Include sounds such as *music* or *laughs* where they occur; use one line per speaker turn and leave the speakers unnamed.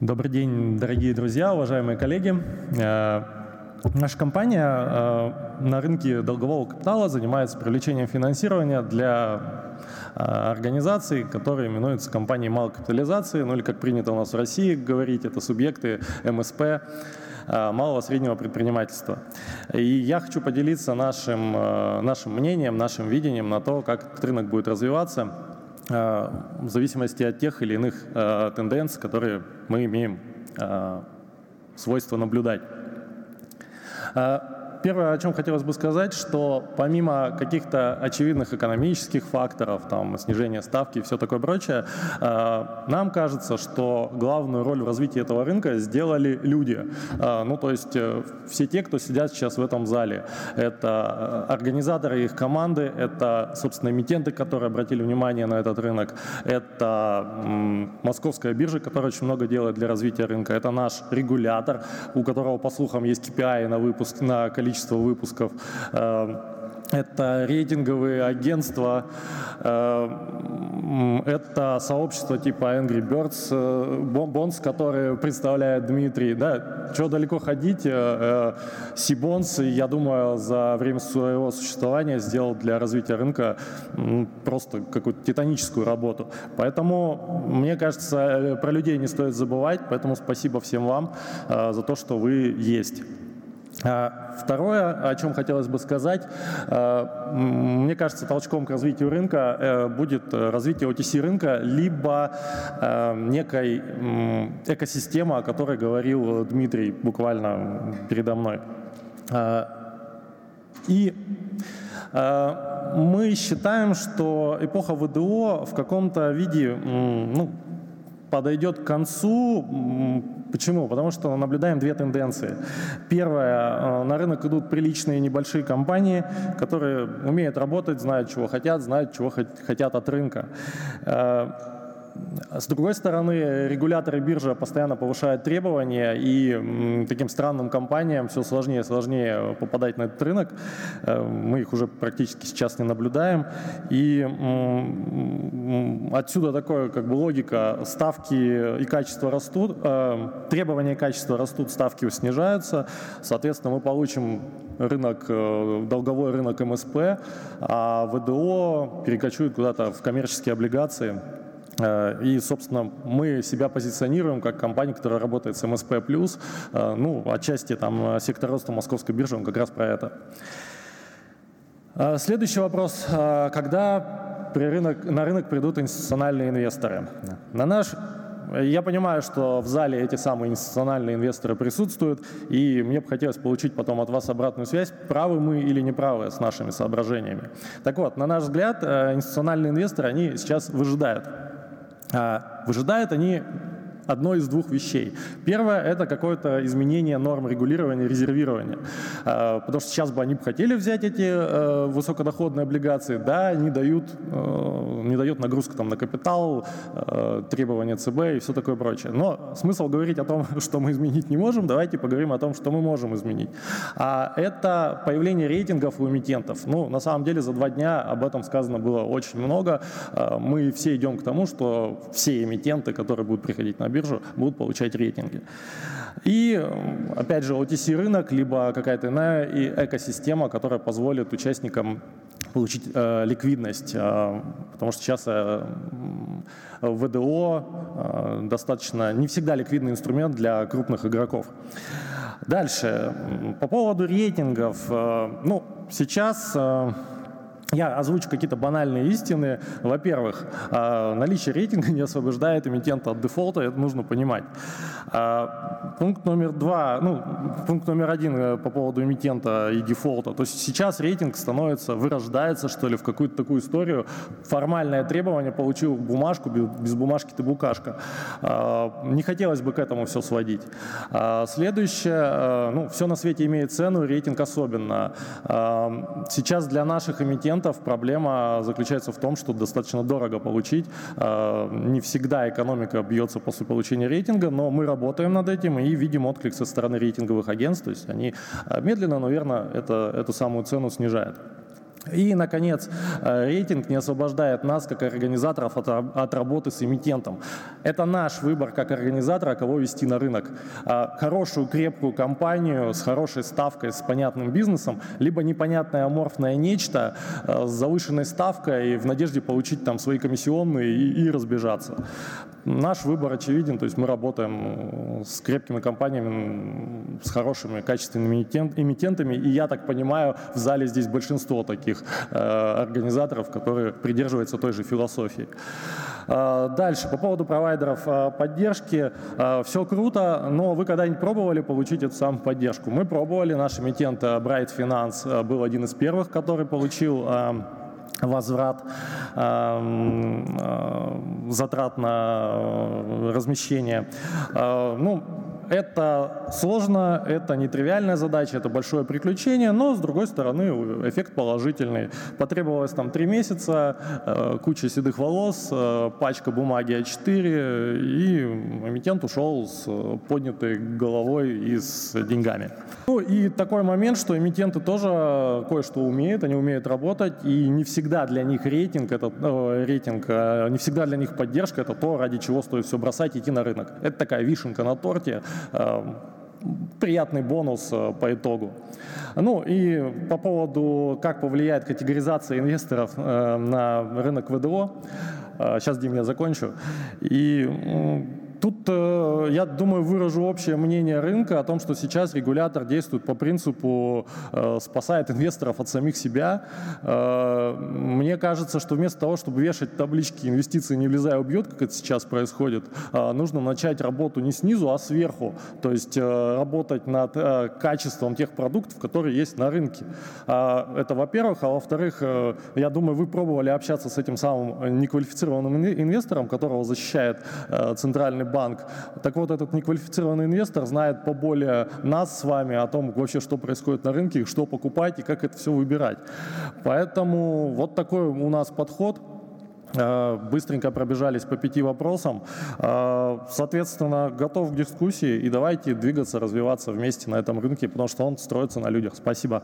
Добрый день, дорогие друзья, уважаемые коллеги. Э, наша компания э, на рынке долгового капитала занимается привлечением финансирования для э, организаций, которые именуются компанией малой капитализации, ну или как принято у нас в России говорить, это субъекты МСП, малого среднего предпринимательства. И я хочу поделиться нашим, нашим мнением, нашим видением на то, как этот рынок будет развиваться в зависимости от тех или иных э, тенденций, которые мы имеем э, свойство наблюдать. Первое, о чем хотелось бы сказать, что помимо каких-то очевидных экономических факторов, там, снижения ставки и все такое прочее, э, нам кажется, что главную роль в развитии этого рынка сделали люди. Э, ну, то есть э, все те, кто сидят сейчас в этом зале. Это организаторы их команды, это, собственно, эмитенты, которые обратили внимание на этот рынок, это московская биржа, которая очень много делает для развития рынка, это наш регулятор, у которого, по слухам, есть KPI на выпуск, на количество количество выпусков. Эм, это рейтинговые агентства, эм, это сообщество типа Angry Birds, э, Bonds, которые представляет Дмитрий. Да, чего далеко ходить, Сибонс, я думаю, за время своего существования сделал для развития рынка просто какую-то титаническую работу. Поэтому, мне кажется, э, про людей не стоит забывать, поэтому спасибо всем вам э, за то, что вы есть. А, второе, о чем хотелось бы сказать, а, мне кажется, толчком к развитию рынка э, будет развитие OTC рынка, либо э, некой экосистема, о которой говорил Дмитрий буквально передо мной. А, и мы считаем, что эпоха ВДО в каком-то виде ну, подойдет к концу Почему? Потому что наблюдаем две тенденции. Первое, э, на рынок идут приличные небольшие компании, которые умеют работать, знают, чего хотят, знают, чего хотят от рынка. С другой стороны, регуляторы биржи постоянно повышают требования, и таким странным компаниям все сложнее и сложнее попадать на этот рынок. Э, мы их уже практически сейчас не наблюдаем. И отсюда такое как бы логика, ставки и качество растут, э, требования и качество растут, ставки снижаются. Соответственно, мы получим рынок, э, долговой рынок МСП, а ВДО перекочует куда-то в коммерческие облигации. Э, и, собственно, мы себя позиционируем как компания, которая работает с МСП+. Э, ну, отчасти там сектор роста московской биржи, он как раз про это. Э, следующий вопрос. Когда при рынок, на рынок придут институциональные инвесторы? На наш я понимаю, что в зале эти самые институциональные инвесторы присутствуют, и мне бы хотелось получить потом от вас обратную связь, правы мы или не правы с нашими соображениями. Так вот, на наш взгляд, институциональные инвесторы, они сейчас выжидают. А, выжидают они одной из двух вещей. Первое – это какое-то изменение норм регулирования, резервирования. А, потому что сейчас бы они хотели взять эти э, высокодоходные облигации, да, не дают, э, не дает нагрузка там, на капитал, э, требования ЦБ и все такое прочее. Но смысл говорить о том, *laughs* что мы изменить не можем, давайте поговорим о том, что мы можем изменить. А это появление рейтингов у эмитентов. Ну, на самом деле, за два дня об этом сказано было очень много. Мы все идем к тому, что все эмитенты, которые будут приходить на будут получать рейтинги. И, опять же, OTC рынок, либо какая-то иная экосистема, которая позволит участникам получить э, ликвидность, э, потому что сейчас э, ВДО э, достаточно не всегда ликвидный инструмент для крупных игроков. Дальше, по поводу рейтингов, э, ну, сейчас э, я озвучу какие-то банальные истины. Во-первых, а, наличие рейтинга не освобождает эмитента от дефолта, это нужно понимать. А, пункт номер два, ну, пункт номер один э, по поводу эмитента и дефолта. То есть сейчас рейтинг становится, вырождается, что ли, в какую-то такую историю. Формальное требование, получил бумажку, без бумажки ты букашка. А, не хотелось бы к этому все сводить. Следующее, э, ну, все на свете имеет цену, рейтинг особенно. Сейчас для наших эмитентов клиентов проблема заключается в том, что достаточно дорого получить. А, не всегда экономика бьется после получения рейтинга, но мы работаем над этим и видим отклик со стороны рейтинговых агентств. То есть они а, медленно, но верно это, эту самую цену снижают. И, наконец, э, рейтинг не освобождает нас, как организаторов, от, от работы с эмитентом. Это наш выбор как организатора, кого вести на рынок. А, хорошую, крепкую компанию с хорошей ставкой, с понятным бизнесом, либо непонятное аморфное нечто э, с завышенной ставкой в надежде получить там свои комиссионные и, и разбежаться. Наш выбор очевиден, то есть мы работаем с крепкими компаниями, с хорошими, качественными эмитентами, и я так понимаю, в зале здесь большинство таких э, организаторов, которые придерживаются той же философии. Э, дальше, по поводу провайдеров э, поддержки. Все круто, но вы когда-нибудь пробовали получить эту самую поддержку? Мы пробовали, наш эмитент Bright Finance был один из первых, который получил возврат затрат на размещение. Ну, это сложно, это нетривиальная задача, это большое приключение, но, с другой стороны, эффект положительный. Потребовалось там три месяца, э, куча седых волос, э, пачка бумаги А4, и эмитент ушел с поднятой головой и с деньгами. Ну и такой момент, что эмитенты тоже кое-что умеют, они умеют работать, и не всегда для них рейтинг, это, э, рейтинг, не всегда для них поддержка, это то, ради чего стоит все бросать и идти на рынок. Это такая вишенка на торте, приятный бонус э, по итогу. Ну и по поводу, как повлияет категоризация инвесторов э, на рынок ВДО, сейчас, э, Дим, я закончу. И Тут, э, я думаю, выражу общее мнение рынка о том, что сейчас регулятор действует по принципу э, спасает инвесторов от самих себя. Э, мне кажется, что вместо того, чтобы вешать таблички «инвестиции не влезая убьет», как это сейчас происходит, нужно начать работу не снизу, а сверху. То есть работать над качеством тех продуктов, которые есть на рынке. Это во-первых. А во-вторых, я думаю, вы пробовали общаться с этим самым неквалифицированным инвестором, которого защищает Центральный банк. Так вот, этот неквалифицированный инвестор знает поболее нас с вами о том, вообще, что происходит на рынке, что покупать и как это все выбирать. Поэтому вот такой у нас подход э, быстренько пробежались по пяти вопросам. Э, соответственно, готов к дискуссии и давайте двигаться, развиваться вместе на этом рынке, потому что он строится на людях. Спасибо.